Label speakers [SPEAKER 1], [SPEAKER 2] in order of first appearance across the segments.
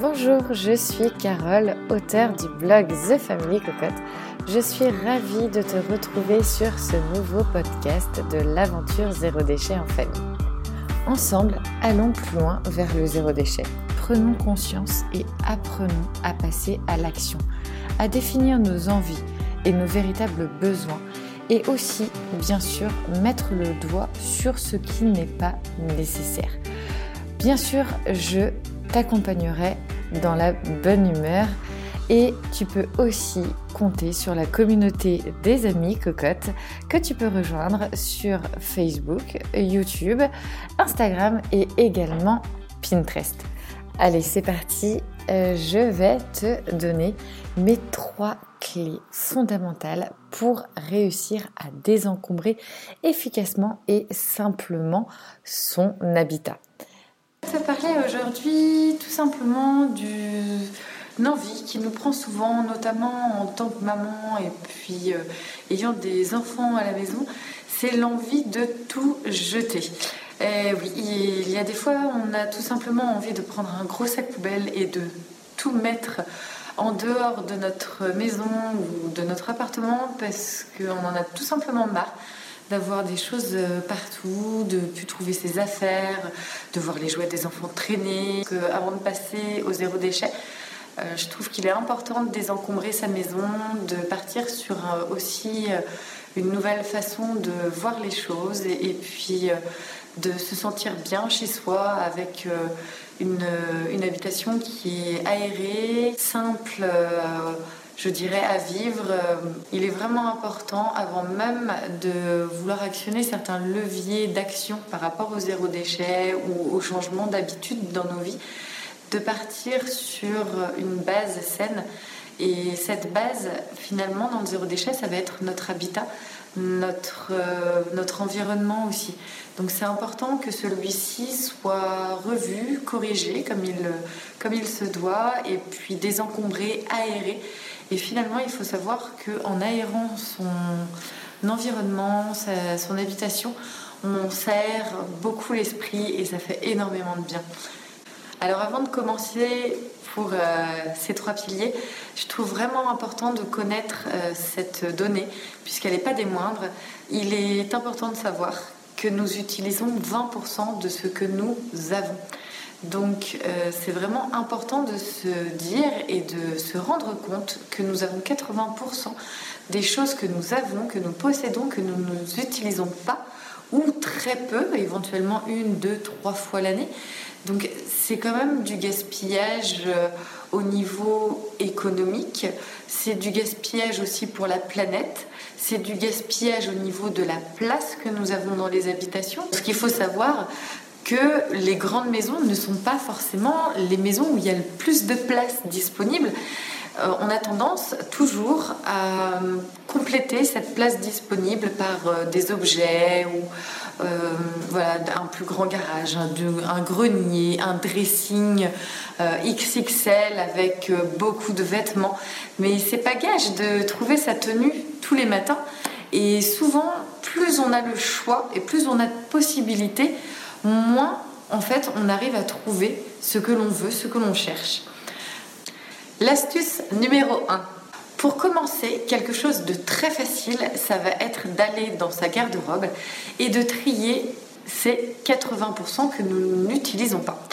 [SPEAKER 1] Bonjour, je suis Carole, auteure du blog The Family Cocotte. Je suis ravie de te retrouver sur ce nouveau podcast de l'aventure zéro déchet en famille. Ensemble, allons plus loin vers le zéro déchet. Prenons conscience et apprenons à passer à l'action, à définir nos envies et nos véritables besoins et aussi, bien sûr, mettre le doigt sur ce qui n'est pas nécessaire. Bien sûr, je t'accompagnerai dans la bonne humeur et tu peux aussi compter sur la communauté des amis cocottes que tu peux rejoindre sur Facebook, YouTube, Instagram et également Pinterest. Allez, c'est parti. Euh, je vais te donner mes trois clés fondamentales pour réussir à désencombrer efficacement et simplement son habitat.
[SPEAKER 2] Je vais parler aujourd'hui tout simplement d'une envie qui nous prend souvent, notamment en tant que maman et puis euh, ayant des enfants à la maison, c'est l'envie de tout jeter. Et oui, il y a des fois, on a tout simplement envie de prendre un gros sac poubelle et de tout mettre en dehors de notre maison ou de notre appartement parce qu'on en a tout simplement marre d'avoir des choses euh, partout, de plus trouver ses affaires, de voir les jouets des enfants traîner. avant de passer au zéro déchet, euh, je trouve qu'il est important de désencombrer sa maison, de partir sur euh, aussi une nouvelle façon de voir les choses et, puis de se sentir bien chez soi avec une, une, habitation qui est aérée, simple je dirais, à vivre. Euh, il est vraiment important, avant même de vouloir actionner certains leviers d'action par rapport au zéro déchet ou au changement d'habitude dans nos vies, de partir sur une base saine. Et cette base, finalement, dans le zéro déchet, ça va être notre habitat, notre, euh, notre environnement aussi. Donc c'est important que celui-ci soit revu, corrigé comme il, comme il se doit, et puis désencombré, aéré. Et finalement, il faut savoir qu'en aérant son environnement, son habitation, on sert beaucoup l'esprit et ça fait énormément de bien. Alors avant de commencer pour euh, ces trois piliers, je trouve vraiment important de connaître euh, cette donnée, puisqu'elle n'est pas des moindres. Il est important de savoir que nous utilisons 20% de ce que nous avons. Donc euh, c'est vraiment important de se dire et de se rendre compte que nous avons 80% des choses que nous avons, que nous possédons, que nous n'utilisons pas ou très peu, éventuellement une, deux, trois fois l'année. Donc c'est quand même du gaspillage euh, au niveau économique, c'est du gaspillage aussi pour la planète, c'est du gaspillage au niveau de la place que nous avons dans les habitations. Ce qu'il faut savoir, que les grandes maisons ne sont pas forcément les maisons où il y a le plus de place disponible. Euh, on a tendance toujours à compléter cette place disponible par euh, des objets ou euh, voilà, un plus grand garage, un, grenier, un dressing XXL avec beaucoup de vêtements. Mais c'est pas gage de trouver sa tenue tous les matins. Et souvent, plus on a le choix et plus on a de possibilités, moins en fait on arrive à trouver ce que l'on veut, ce que l'on cherche. L'astuce numéro 1. Pour commencer, quelque chose de très facile, ça va être d'aller dans sa garde-robe et de trier ces 80% que nous n'utilisons pas.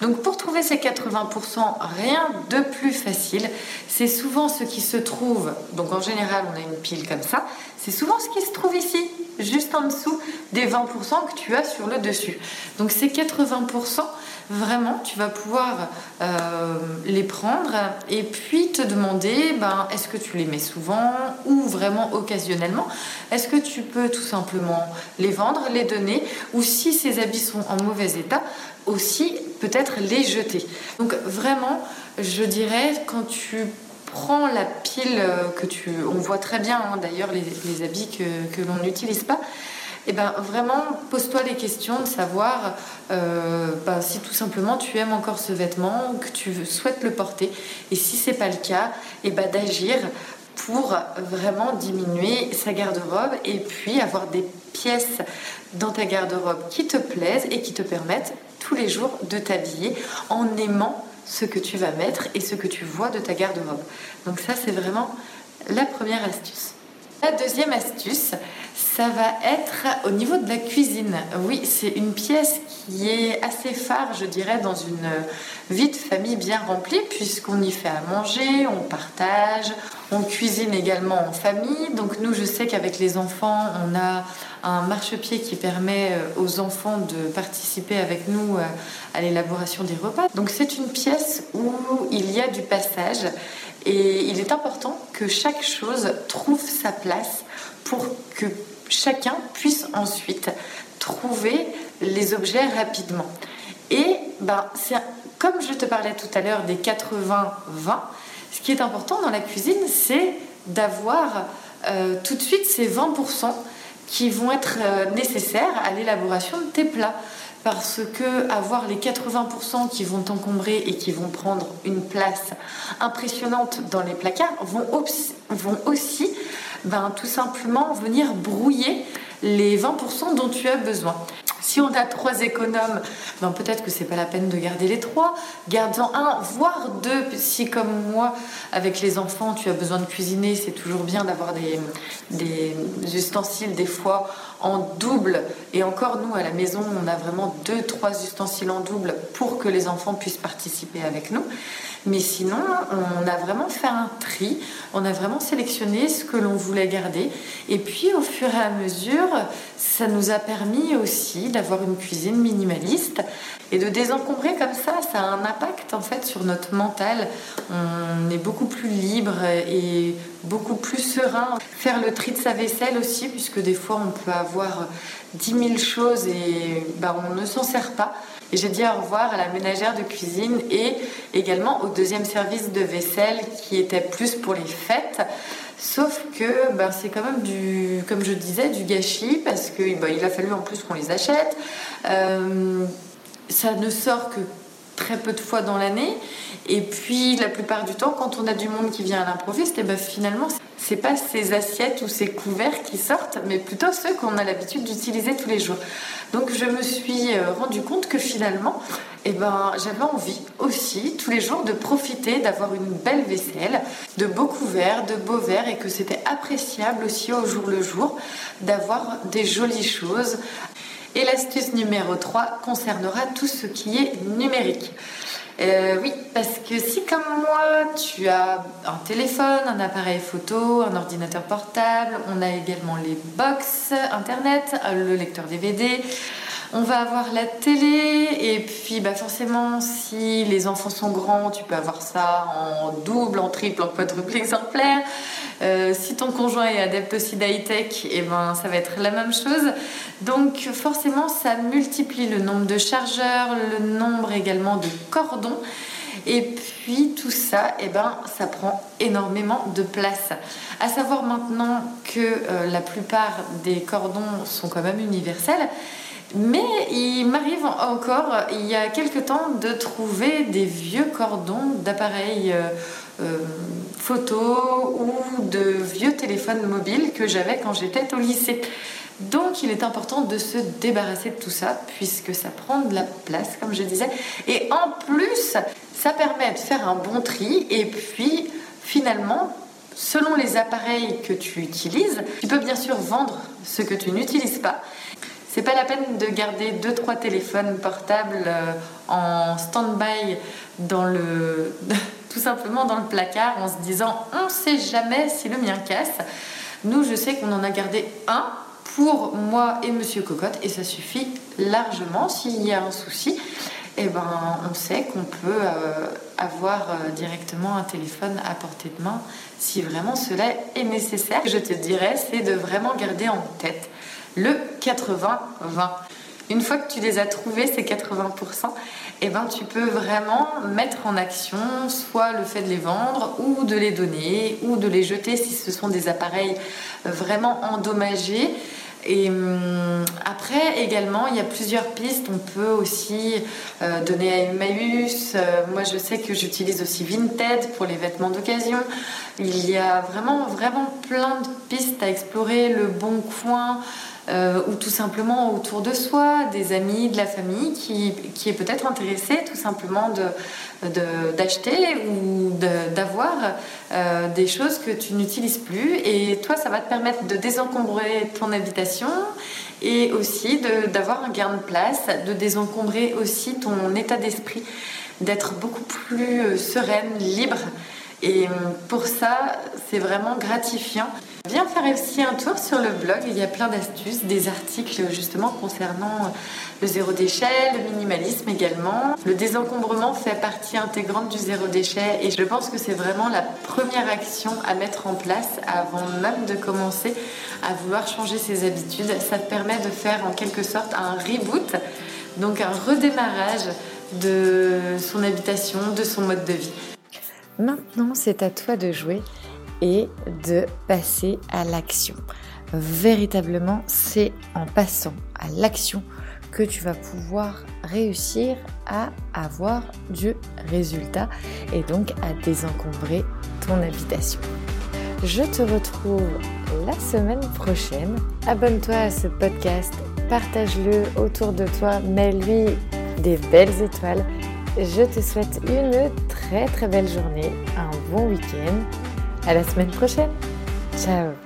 [SPEAKER 2] Donc pour trouver ces 80%, rien de plus facile. C'est souvent ce qui se trouve, donc en général on a une pile comme ça, c'est souvent ce qui se trouve ici, juste en dessous des 20% que tu as sur le dessus. Donc ces 80%, vraiment, tu vas pouvoir euh, les prendre et puis te demander, ben, est-ce que tu les mets souvent ou vraiment occasionnellement? Est-ce que tu peux tout simplement les vendre, les donner? Ou si ces habits sont en mauvais état, aussi peut-être les jeter. Donc vraiment, je dirais, quand tu prends la pile que tu... On voit très bien hein, d'ailleurs les, habits que, l'on n'utilise pas. Eh ben vraiment, pose-toi les questions de savoir euh, ben, si tout simplement tu aimes encore ce vêtement, que tu souhaites le porter. Et si c'est pas le cas, eh ben d'agir pour vraiment diminuer sa garde-robe et puis avoir des pièces dans ta garde-robe qui te plaisent et qui te permettent tous les jours de t'habiller en aimant ce que tu vas mettre et ce que tu vois de ta garde-robe. Donc ça, c'est vraiment la première astuce. La deuxième astuce, ça va être au niveau de la cuisine. Oui, c'est une pièce qui est assez phare, je dirais, dans une vie de famille bien remplie, puisqu'on y fait à manger, on partage, on cuisine également en famille. Donc nous, je sais qu'avec les enfants, on a un marchepied qui permet euh, aux enfants de participer avec nous euh, à l'élaboration des repas. Donc c'est une pièce où il y a du passage et il est important que chaque chose trouve sa place pour que chacun puisse ensuite trouver les objets rapidement. Et ben, comme je te parlais tout à l'heure des 80-20, ce qui est important dans la cuisine, c'est d'avoir euh, tout de suite ces 20% qui vont être euh, nécessaires à l'élaboration de tes plats parce que avoir les 80% qui vont t'encombrer et qui vont prendre une place impressionnante dans les placards vont, vont aussi ben, tout simplement venir brouiller les 20% dont tu as besoin. Si on a trois économes, ben peut-être que c'est pas la peine de garder les trois. Garde-en un, voire deux. Si comme moi, avec les enfants, tu as besoin de cuisiner, c'est toujours bien d'avoir des, des ustensiles des fois en double. Et encore, nous, à la maison, on a vraiment deux, trois ustensiles en double pour que les enfants puissent participer avec nous. Mais sinon, on a vraiment fait un tri, on a vraiment sélectionné ce que l'on voulait garder. Et puis, au fur et à mesure, ça nous a permis aussi d'avoir une cuisine minimaliste et de désencombrer comme ça. Ça a un impact en fait sur notre mental. On est beaucoup plus libre et beaucoup plus serein. Faire le tri de sa vaisselle aussi, puisque des fois, on peut avoir 10 000 choses et bah, on ne s'en sert pas. Et j'ai dit au revoir à la ménagère de cuisine et également au deuxième service de vaisselle qui était plus pour les fêtes. Sauf que ben, c'est quand même du, comme je disais, du gâchis parce qu'il ben, il a fallu en plus qu'on les achète. Euh, ça ne sort que très peu de fois dans l'année. Et puis la plupart du temps, quand on a du monde qui vient à l'improviste, et ben, finalement, c'est pas ces assiettes ou ces couverts qui sortent, mais plutôt ceux qu'on a l'habitude d'utiliser tous les jours. Donc je me suis euh, rendu compte que finalement, eh ben, j'avais envie aussi tous les jours de profiter d'avoir une belle vaisselle, de beaux couverts, de beaux verres et que c'était appréciable aussi au jour le jour d'avoir des jolies choses. Et l'astuce numéro 3 concernera tout ce qui est numérique. Euh, oui, parce que si comme moi, tu as un téléphone, un appareil photo, un ordinateur portable, on a également les box internet, le lecteur DVD, on va avoir la télé et puis bah forcément si les enfants sont grands tu peux avoir ça en double, en triple, en quadruple exemplaire. Euh, si ton conjoint est adepte aussi d'high-tech, eh ben, ça va être la même chose. Donc forcément ça multiplie le nombre de chargeurs, le nombre également de cordons. Et puis tout ça, eh ben, ça prend énormément de place. À savoir maintenant que euh, la plupart des cordons sont quand même universels. Mais il m'arrive encore, il y a quelque temps, de trouver des vieux cordons d'appareils euh, euh, photo ou de vieux téléphones mobiles que j'avais quand j'étais au lycée. Donc il est important de se débarrasser de tout ça puisque ça prend de la place, comme je disais. Et en plus, ça permet de faire un bon tri et puis finalement selon les appareils que tu utilises, tu peux bien sûr vendre ce que tu n'utilises pas c'est pas la peine de garder deux trois téléphones portables euh, en stand-by dans le tout simplement dans le placard en se disant on sait jamais si le mien casse. Nous, je sais qu'on en a gardé un pour moi et Monsieur Cocotte et ça suffit largement. S'il y a un souci, eh ben, on sait qu'on peut euh, avoir euh, directement un téléphone à portée de main si vraiment cela est nécessaire. Je te dirais, c'est de vraiment garder en tête le 80-20. Une fois que tu les as trouvés, ces 80%, eh ben, tu peux vraiment mettre en action soit le fait de les vendre ou de les donner ou de les jeter si ce sont des appareils vraiment endommagés. Et hum, après, également, il y a plusieurs pistes. On peut aussi euh, donner à Emmaüs. Euh, moi, je sais que j'utilise aussi Vinted pour les vêtements d'occasion. Il y a vraiment, vraiment plein de pistes à explorer. Le bon coin, euh, ou tout simplement autour de soi, des amis, de la famille qui, qui est peut-être intéressé tout simplement d'acheter de, ou d'avoir euh, des choses que tu n'utilises plus. Et toi, ça va te permettre de désencombrer ton habitation et aussi d'avoir un gain de place, de désencombrer aussi ton état d'esprit, d'être beaucoup plus euh, sereine, libre. Et pour ça, c'est vraiment gratifiant. Viens faire aussi un tour sur le blog, il y a plein d'astuces, des articles justement concernant le zéro déchet, le minimalisme également. Le désencombrement fait partie intégrante du zéro déchet et je pense que c'est vraiment la première action à mettre en place avant même de commencer à vouloir changer ses habitudes. Ça te permet de faire en quelque sorte un reboot, donc un redémarrage de son habitation, de son mode de vie.
[SPEAKER 1] Maintenant, c'est à toi de jouer et de passer à l'action. Véritablement, c'est en passant à l'action que tu vas pouvoir réussir à avoir du résultat et donc à désencombrer ton habitation. Je te retrouve la semaine prochaine. Abonne-toi à ce podcast, partage-le autour de toi, mets-lui des belles étoiles. Je te souhaite une très très belle journée, un bon week-end à la semaine prochaine. Ciao